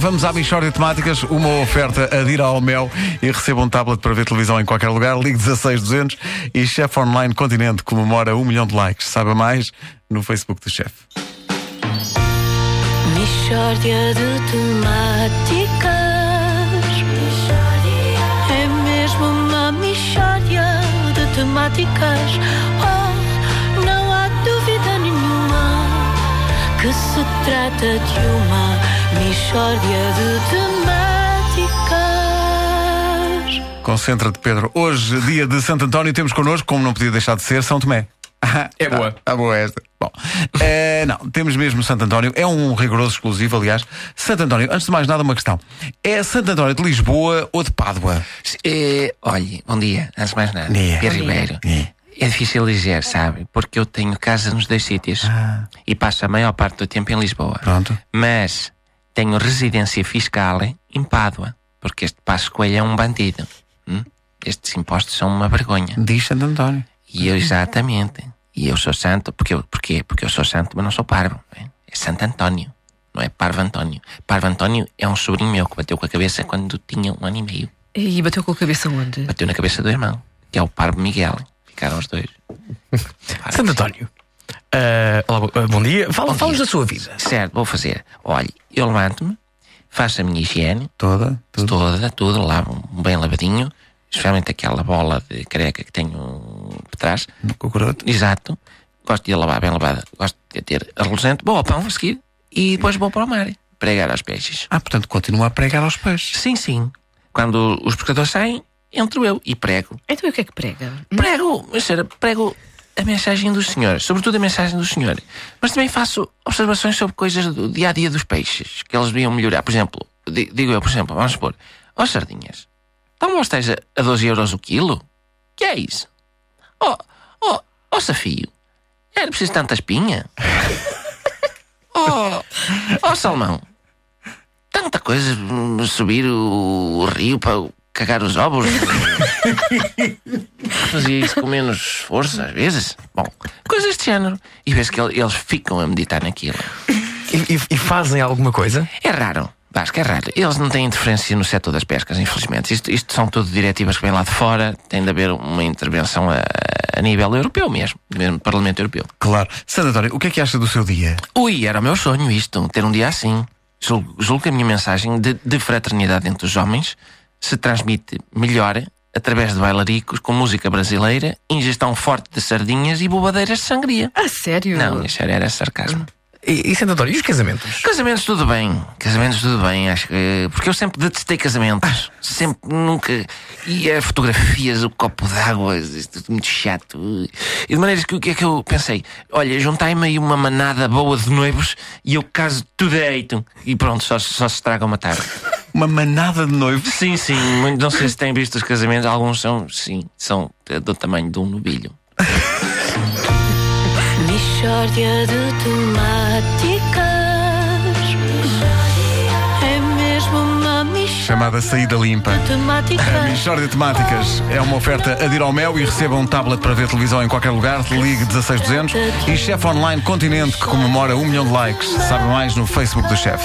Vamos à Michórdia de Temáticas, uma oferta a ao Mel e receba um tablet para ver televisão em qualquer lugar. Ligue 16200 e Chef Online Continente comemora um milhão de likes. Saiba mais no Facebook do chefe. Michórdia de Temáticas É mesmo uma michórdia de temáticas Oh, não há dúvida nenhuma Que se trata de uma Michórdia de temáticas. Concentra-te, Pedro. Hoje, dia de Santo António, temos connosco, como não podia deixar de ser, São Tomé. É boa. Ah, boa esta. Bom, é, não, temos mesmo Santo António. É um rigoroso exclusivo, aliás. Santo António, antes de mais nada, uma questão. É Santo António de Lisboa ou de Pádua? É, olhe, bom dia, antes de mais nada. Dia. Bom Ribeiro. dia. É difícil dizer, sabe? Porque eu tenho casa nos dois sítios. Ah. E passo a maior parte do tempo em Lisboa. Pronto. Mas tenho residência fiscal em Pádua. Porque este Passo Coelho é um bandido. hum? Estes impostos são uma vergonha. Diz Santo António. E eu, exatamente. E eu sou santo, porque eu, porquê? Porque eu sou santo, mas não sou parvo. É, é Santo António, não é Parvo António. Parvo António é um sobrinho meu que bateu com a cabeça quando tinha um ano e meio. E bateu com a cabeça onde? Bateu na cabeça do irmão, que é o Parvo Miguel. Ficaram os dois. Santo António. Ah, olá, ah, bom dia. Fala, dia. da sua vida. Certo, vou fazer. Olhe, eu levanto-me, faço a minha higiene, Toda? Tudo. toda, tudo, lavo bem lavadinho, especialmente aquela bola de careca que tenho por trás. No cocoroto. Exato. Gosto de a lavar bem lavada. Gosto de ter a reluzente. Vou ao pão a seguir e depois vou para o mar. Pregar aos peixes. Ah, portanto, continua a pregar aos peixes. Sim, sim. Quando os pescadores saem, entro eu e prego. Então e o que é que prega? Prego, mas prego a mensagem do Senhor, sobretudo a mensagem do Senhor. Mas também faço observações sobre coisas do dia a dia dos peixes, que eles deviam melhorar. Por exemplo, di- digo eu, por exemplo, vamos supor, ó sardinhas, estão vocês a, a 12 euros o quilo? Que é isso? Ó, ó, ó safio, era preciso tanta espinha? Ó, ó salmão, tanta coisa, subir o, o rio para cagar os ovos. Fazia isso com menos força, às vezes. Bom, coisas deste género. E vês que el- eles ficam a meditar naquilo. E, e- e fazem alguma coisa? É raro. Vasco, é raro. Eles não têm interferência no setor das pescas, infelizmente. Isto, isto são tudo diretivas que vêm lá de fora. Tem de haver uma intervenção a, a nível europeu mesmo, mesmo Parlamento Europeu. Claro. Santo António, o que é que acha do seu dia? Ui, era o meu sonho isto, ter um dia assim. Julgo, julgo que a minha mensagem de, de fraternidade entre os homens se transmite melhor através de bailaricos com música brasileira, ingestão forte de sardinhas e bobadeiras de sangria. A sério? Não, isso era, era sarcasmo. E, e e os casamentos? Casamentos tudo bem, casamentos tudo bem, acho que. Porque eu sempre detestei casamentos. Sempre, nunca. E as fotografias, o copo d'água, isto tudo muito chato. E de maneiras que o que é que eu pensei? Olha, juntai-me aí uma manada boa de noivos e eu caso tudo direito. E pronto, só, só se estraga uma tarde. Uma manada de noivos? Sim, sim, muito- não sei se têm visto os casamentos, alguns são, sim, são do tamanho de um novilho. Michórdia de temáticas. É mesmo uma michórdia Chamada Saída Limpa. A de Temáticas é uma oferta a ao Mel e receba um tablet para ver televisão em qualquer lugar. Ligue 16200 e Chef Online Continente que comemora um milhão de likes. Sabe mais no Facebook do chefe.